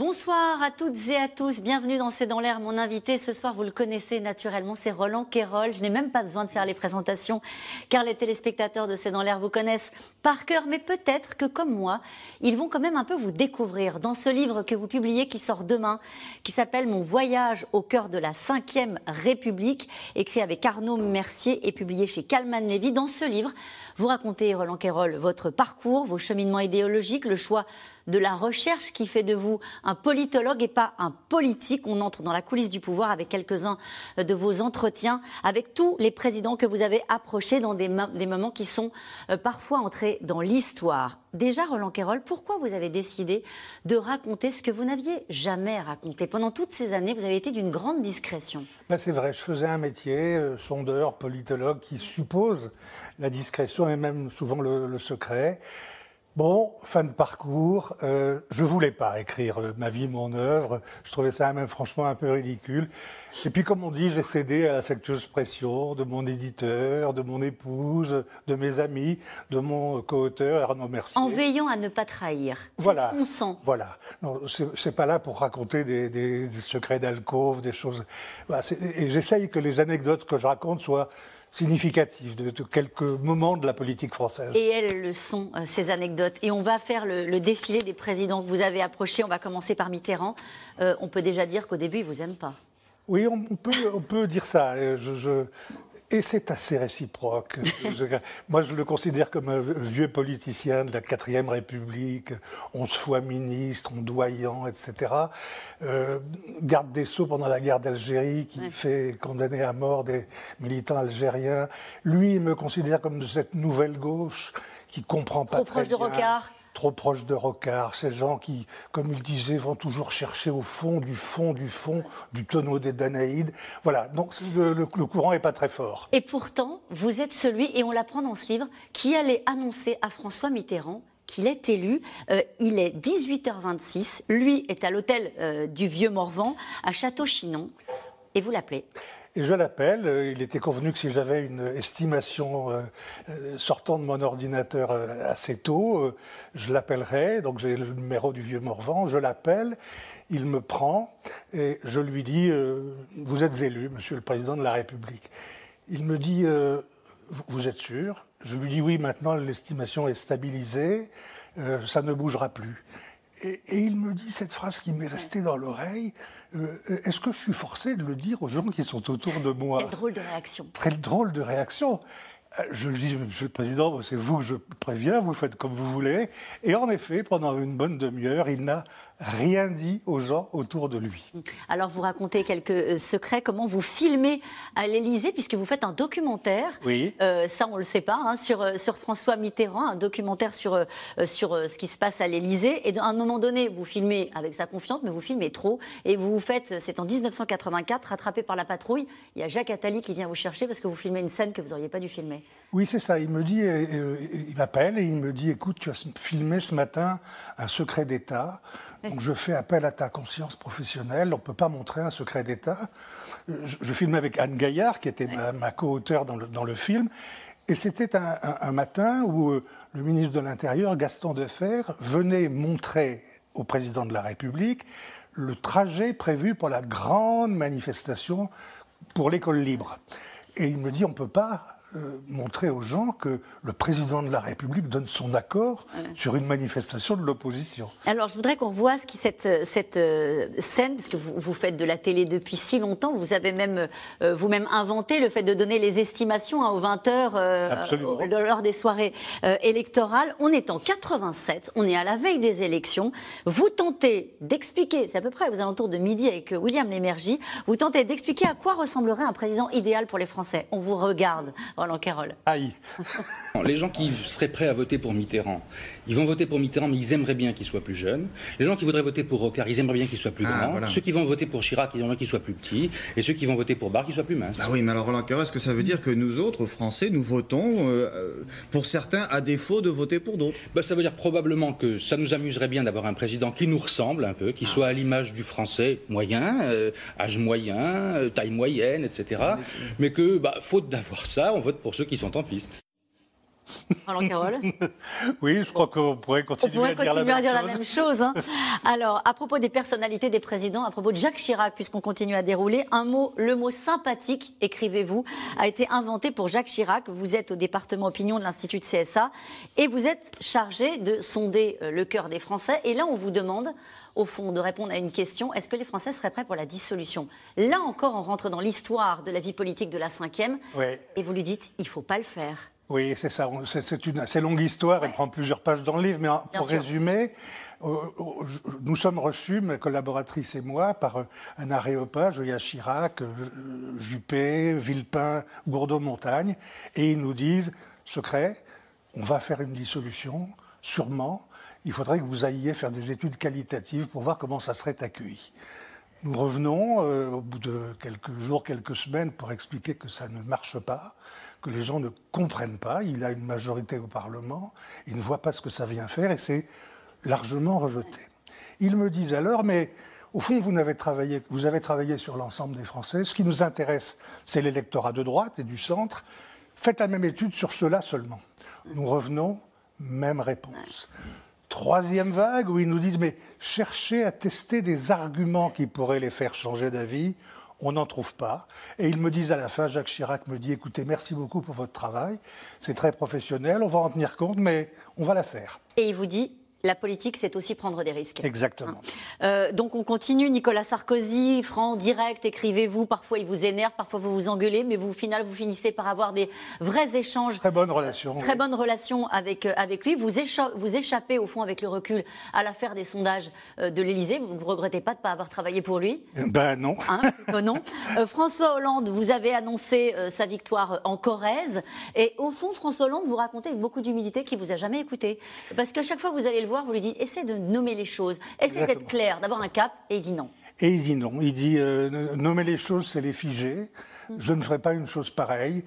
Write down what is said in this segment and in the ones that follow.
Bonsoir à toutes et à tous, bienvenue dans C'est dans l'air. Mon invité ce soir, vous le connaissez naturellement, c'est Roland Quérol. Je n'ai même pas besoin de faire les présentations car les téléspectateurs de C'est dans l'air vous connaissent par cœur, mais peut-être que comme moi, ils vont quand même un peu vous découvrir dans ce livre que vous publiez qui sort demain, qui s'appelle Mon voyage au cœur de la Ve République, écrit avec Arnaud Mercier et publié chez Calman Lévy. Dans ce livre, vous racontez, Roland Quérol, votre parcours, vos cheminements idéologiques, le choix de la recherche qui fait de vous un politologue et pas un politique. On entre dans la coulisse du pouvoir avec quelques-uns de vos entretiens avec tous les présidents que vous avez approchés dans des, moments qui sont euh, parfois entrés dans l'histoire. Déjà, Roland Quérol, pourquoi vous avez décidé de raconter ce que vous n'aviez jamais raconté? Pendant toutes ces années, vous avez été d'une grande discrétion. Ben c'est vrai, je faisais un métier, euh, sondeur, politologue, qui suppose la discrétion et même souvent le secret. Bon, fin de parcours. Euh, je voulais pas écrire ma vie, mon œuvre. Je trouvais ça même franchement un peu ridicule. Et puis, comme on dit, j'ai cédé à l'affectueuse pression de mon éditeur, de mon épouse, de mes amis, de mon co-auteur Arnaud Mercier. En veillant à ne pas trahir. Voilà. Ce qu'on sent. Voilà. Non, c'est pas là pour raconter des, des, des secrets d'alcôve, des choses. Voilà, et j'essaye que les anecdotes que je raconte soient significatif de, quelques moments de la politique française. Et elles le sont, euh, ces anecdotes. Et on va faire le, défilé des présidents que vous avez approchés. On va commencer par Mitterrand. Euh, on peut déjà dire qu'au début, il ne vous aime pas. Oui, on peut, on peut dire ça. Je, et c'est assez réciproque. moi, je le considère comme un vieux politicien de la quatrième République, onze fois ministre, ondoyant, etc. Euh, garde des Sceaux pendant la guerre d'Algérie, qui fait condamner à mort des militants algériens. Lui, il me considère comme de cette nouvelle gauche qui comprend pas Trop très proche bien. de Rocard trop proche de Rocard, ces gens qui, comme il disait, vont toujours chercher au fond du fond du fond du tonneau des Danaïdes. Voilà, donc le, courant n'est pas très fort. Et pourtant, vous êtes celui, et on l'apprend dans ce livre, qui allait annoncer à François Mitterrand qu'il est élu. Euh, il est 18h26, lui est à l'hôtel euh, du Vieux Morvan, à Château-Chinon, et vous l'appelez? Et je l'appelle. Euh, il était convenu que si j'avais une estimation euh, euh, sortant de mon ordinateur assez tôt, je l'appellerais. Donc j'ai le numéro du vieux Morvan. Je l'appelle. Il me prend et je lui dis Vous êtes élu, monsieur le président de la République. Il me dit Vous êtes sûr? Je lui dis Oui, maintenant l'estimation est stabilisée. ça ne bougera plus. Et, et, il me dit cette phrase qui m'est restée dans l'oreille euh, Est-ce que je suis forcé de le dire aux gens qui sont autour de moi? Quelle drôle de réaction. Très drôle de réaction. Euh, je lui dis, Monsieur le Président, c'est vous que je préviens, vous faites comme vous voulez. Et en effet, pendant une bonne demi-heure, il n'a rien dit aux gens autour de lui. Alors vous racontez quelques euh, secrets, comment vous filmez à l'Élysée, puisque vous faites un documentaire? Oui. Euh, ça, on ne le sait pas, hein, sur, euh, sur François Mitterrand, un documentaire sur, sur ce qui se passe à l'Élysée. Et à un moment donné, vous filmez avec sa confiance, mais vous filmez trop. Et vous vous faites, c'est en 1984, rattrapé par la patrouille. Il y a Jacques Attali qui vient vous chercher parce que vous filmez une scène que vous n'auriez pas dû filmer. Oui, c'est ça. Il me dit, il m'appelle et il me dit, écoute, tu as filmé ce matin un secret d'État. Donc je fais appel à ta conscience professionnelle. On ne peut pas montrer un secret d'État. Je, je, filmais avec Anne Gaillard, qui était ma, co-auteure dans le, dans le, film. Et c'était un, matin où euh, le ministre de l'Intérieur, Gaston Defer, venait montrer au président de la République le trajet prévu pour la grande manifestation pour l'école libre. Et il me dit, on ne peut pas euh, montrer aux gens que le président de la République donne son accord sur une manifestation de l'opposition. Alors, je voudrais qu'on voit ce qui, cette, cette euh, scène, puisque vous, vous, faites de la télé depuis si longtemps, vous avez même euh, vous-même inventé le fait de donner les estimations hein, aux 20 heures lors des soirées électorales. On est en 87, on est à la veille des élections. Vous tentez d'expliquer, c'est à peu près aux alentours de midi avec William Lémergie, vous tentez d'expliquer à quoi ressemblerait un président idéal pour les Français. On vous regarde. Roland Carroll. Aïe. Les gens qui seraient prêts à voter pour Mitterrand, ils vont voter pour Mitterrand, mais ils aimeraient bien qu'il soit plus jeune. Les gens qui voudraient voter pour Rocard, ils aimeraient bien qu'il soit plus Ah, grand. voilà. Ceux qui vont voter pour Chirac, ils aimeraient qu'il soit plus petit. Et ceux qui vont voter pour Barre, qu'il soit plus mince. Bah oui, mais alors Roland Carrel, est-ce que ça veut dire que nous autres, Français, nous votons euh, euh, pour certains à défaut de voter pour d'autres? Bah, ça veut dire probablement que ça nous amuserait bien d'avoir un président qui nous ressemble un peu, qui soit à l'image du français moyen, euh, âge moyen, euh, taille moyenne, etc. Mais que, bah, faute d'avoir ça, on vote pour ceux qui sont en piste. Roland. Oui, je crois qu'on pourrait On continuer, pourrait à dire, continuer la à dire la même chose. hein. Alors, à propos des personnalités des présidents, à propos de Jacques Chirac, puisqu'on continue à dérouler, un mot, le mot sympathique, écrivez-vous, a été inventé pour Jacques Chirac. Vous êtes au département opinion de l'Institut de CSA et vous êtes chargé de sonder euh, le cœur des Français. Et là, on vous demande, au fond, de répondre à une question est-ce que les Français seraient prêts pour la dissolution? Là encore, on rentre dans l'histoire de la vie politique de la cinquième. Et vous lui dites il faut pas le faire. Oui, c'est ça. C'est une assez longue histoire. Elle prend plusieurs pages dans le livre. Mais Bien pour résumer, euh, euh, nous sommes reçus, ma collaboratrice et moi, par euh, un aréopage. Il y a Chirac, Juppé, Villepin, Gourdeau-Montagne. Et ils nous disent, secret, on va faire une dissolution, sûrement. Il faudrait que vous ayez faire des études qualitatives pour voir comment ça serait accueilli. Nous revenons euh, au bout de quelques jours, quelques semaines pour expliquer que ça ne marche pas, que les gens ne comprennent pas. Il a une majorité au Parlement, il ne voit pas ce que ça vient faire et c'est largement rejeté. Ils me disent alors, mais au fond, vous avez travaillé, vous avez travaillé sur l'ensemble des Français. Ce qui nous intéresse, c'est l'électorat de droite et du centre. Faites la même étude sur cela seulement. Nous revenons, même réponse. Troisième vague où ils nous disent mais cherchez à tester des arguments qui pourraient les faire changer d'avis. On n'en trouve pas. Et ils me disent à la fin, Jacques Chirac me dit écoutez, merci beaucoup pour votre travail. C'est très professionnel, on va en tenir compte, mais on va la faire. Et il vous dit la politique, c'est aussi prendre des risques. Exactement. Euh, donc on continue. Nicolas Sarkozy, franc, direct, écrivez-vous. Parfois il vous énerve, parfois vous vous engueulez, mais vous, au final, vous finissez par avoir des vrais échanges. Très bonne relation. Très oui. bonne relation avec, euh, avec lui. Vous, écha- vous échappez, au fond, avec le recul, à l'affaire des sondages euh, de l'Élysée. Vous ne regrettez pas de ne pas avoir travaillé pour lui Ben non. Hein, non. Euh, François Hollande, vous avez annoncé euh, sa victoire en Corrèze. Et au fond, François Hollande, vous racontez avec beaucoup d'humilité qu'il vous a jamais écouté. Parce qu'à chaque fois vous allez le voir, vous lui dites essaie de nommer les choses, essaie d'être clair, d'avoir un cap. Et il dit non. Et il dit non. Il dit euh, nommer les choses, c'est les figer. Je ne ferai pas une chose pareille.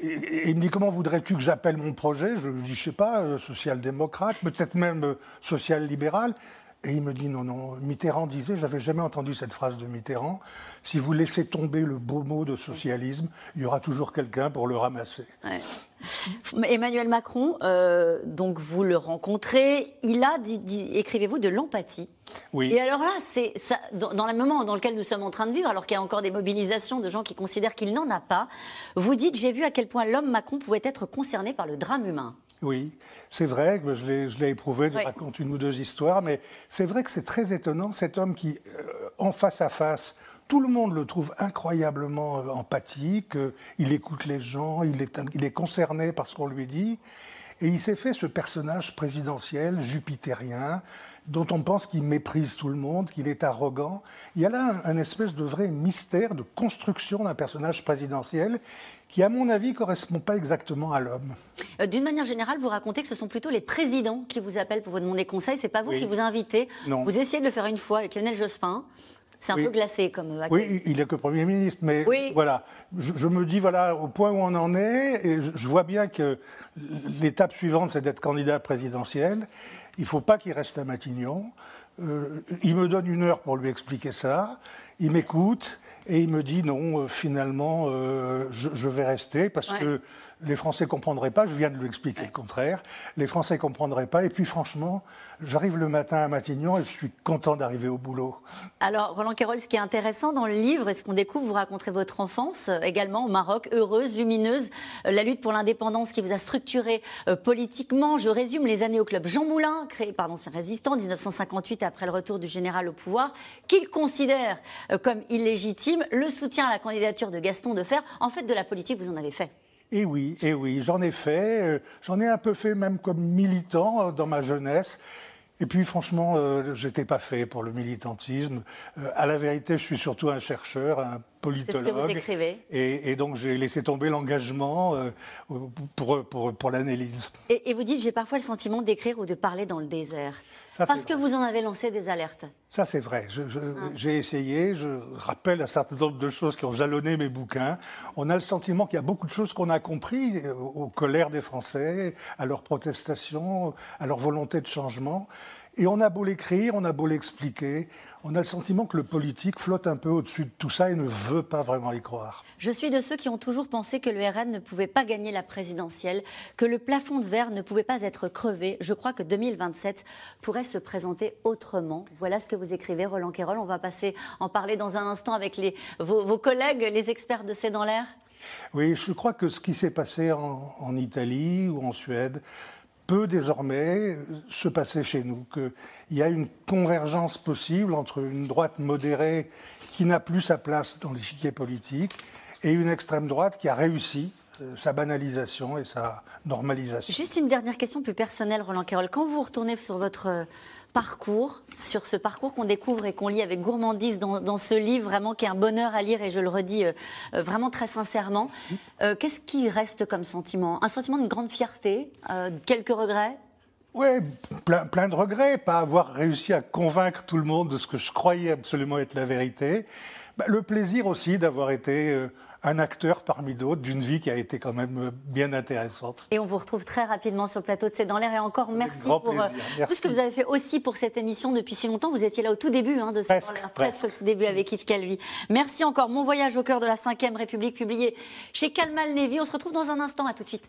Et, et il me dit comment voudrais-tu que j'appelle mon projet? Je lui dis je sais pas, euh, social-démocrate, peut-être même euh, social-libéral. Et il me dit non, non. Mitterrand disait, j'avais jamais entendu cette phrase de Mitterrand. Si vous laissez tomber le beau mot de socialisme, il y aura toujours quelqu'un pour le ramasser. Ouais. Emmanuel Macron, euh, donc vous le rencontrez, il a, dit- dit- écrivez-vous, de l'empathie. Oui. Et alors là, c'est ça, dans, dans le moment dans lequel nous sommes en train de vivre, alors qu'il y a encore des mobilisations de gens qui considèrent qu'il n'en a pas, vous dites, j'ai vu à quel point l'homme Macron pouvait être concerné par le drame humain. Oui, c'est vrai que je l'ai, je l'ai éprouvé, je Oui. raconte une ou deux histoires, mais c'est vrai que c'est très étonnant, cet homme qui, euh, en face à face, tout le monde le trouve incroyablement euh, empathique, euh, il écoute les gens, il est, il est concerné par ce qu'on lui dit, et il s'est fait ce personnage présidentiel, jupitérien, dont on pense qu'il méprise tout le monde, qu'il est arrogant. Il y a là un, un espèce de vrai mystère de construction d'un personnage présidentiel qui, à mon avis, correspond pas exactement à l'homme. Euh, D'une manière générale, vous racontez que ce sont plutôt les présidents qui vous appellent pour vous demander conseil. C'est pas vous Oui. qui vous invitez. Non. Vous essayez de le faire une fois avec Lionel Jospin. C'est un Oui. peu glacé comme euh, accueil. Oui, il est que Premier ministre, mais Oui. voilà, je, je me dis, voilà, au point où on en est, et je, je vois bien que l'étape suivante, c'est d'être candidat présidentiel. Il ne faut pas qu'il reste à Matignon. Euh, il me donne une heure pour lui expliquer ça. Il m'écoute et il me dit, non, euh, finalement, euh, je, je vais rester parce Ouais. que les Français ne comprendraient pas. Je viens de lui expliquer le contraire. Les Français ne comprendraient pas. Et puis, franchement, j'arrive le matin à Matignon et je suis content d'arriver au boulot. Alors, Roland Carroll, ce qui est intéressant dans le livre et ce qu'on découvre, vous raconterez votre enfance euh, également au Maroc, heureuse, lumineuse, euh, la lutte pour l'indépendance qui vous a structuré euh, politiquement. Je résume les années au club Jean Moulin, créé par d'anciens résistants, 1958 après le retour du général au pouvoir, qu'il considère comme illégitime, le soutien à la candidature de Gaston Defer. En fait, de la politique, vous en avez fait. Et oui, et oui, j'en ai fait, euh, j'en ai un peu fait même comme militant euh, dans ma jeunesse. Et puis franchement, euh, j'étais pas fait pour le militantisme. Euh, à la vérité, je suis surtout un chercheur, un politologue. C'est ce que vous écrivez. Et, donc j'ai laissé tomber l'engagement euh, pour, pour, pour l'analyse. Et, et, vous dites, j'ai parfois le sentiment d'écrire ou de parler dans le désert. Parce que vous en avez lancé des alertes. Ça, c'est vrai. Ah. J'ai essayé. Je rappelle un certain nombre de choses qui ont jalonné mes bouquins. On a le sentiment qu'il y a beaucoup de choses qu'on a compris aux colères des Français, à leurs protestations, à leur volonté de changement. Et on a beau l'écrire, on a beau l'expliquer, on a le sentiment que le politique flotte un peu au-dessus de tout ça et ne veut pas vraiment y croire. Je suis de ceux qui ont toujours pensé que le RN ne pouvait pas gagner la présidentielle, que le plafond de verre ne pouvait pas être crevé. Je crois que 2027 pourrait se présenter autrement. Voilà ce que vous écrivez, Roland Quérol. On va passer en parler dans un instant avec les, vos, collègues, les experts de C'est dans l'air. Oui, je crois que ce qui s'est passé en Italie ou en Suède, peut désormais se passer chez nous, qu'il y a une convergence possible entre une droite modérée qui n'a plus sa place dans l'échiquier politique et une extrême droite qui a réussi euh, sa banalisation et sa normalisation. Juste une dernière question plus personnelle, Roland Carroll. Quand vous retournez sur votre parcours, sur ce parcours qu'on découvre et qu'on lit avec gourmandise dans, ce livre, vraiment qui est un bonheur à lire et je le redis euh, euh, vraiment très sincèrement. Euh, qu'est-ce qui reste comme sentiment? Un sentiment de grande fierté, quelques regrets? Oui, plein, plein, de regrets, pas avoir réussi à convaincre tout le monde de ce que je croyais absolument être la vérité. Bah, le plaisir aussi d'avoir été un acteur parmi d'autres d'une vie qui a été quand même euh, bien intéressante. Et on vous retrouve très rapidement sur le plateau de C'est dans l'air. Et encore merci pour euh, tout ce que vous avez fait aussi pour cette émission depuis si longtemps. Vous étiez là au tout début hein, de C'est dans l'air, presque au tout début avec Yves Calvi. Merci encore. Mon voyage au cœur de la 5 République, publié chez Kalmal Levy. On se retrouve dans un instant. À tout de suite.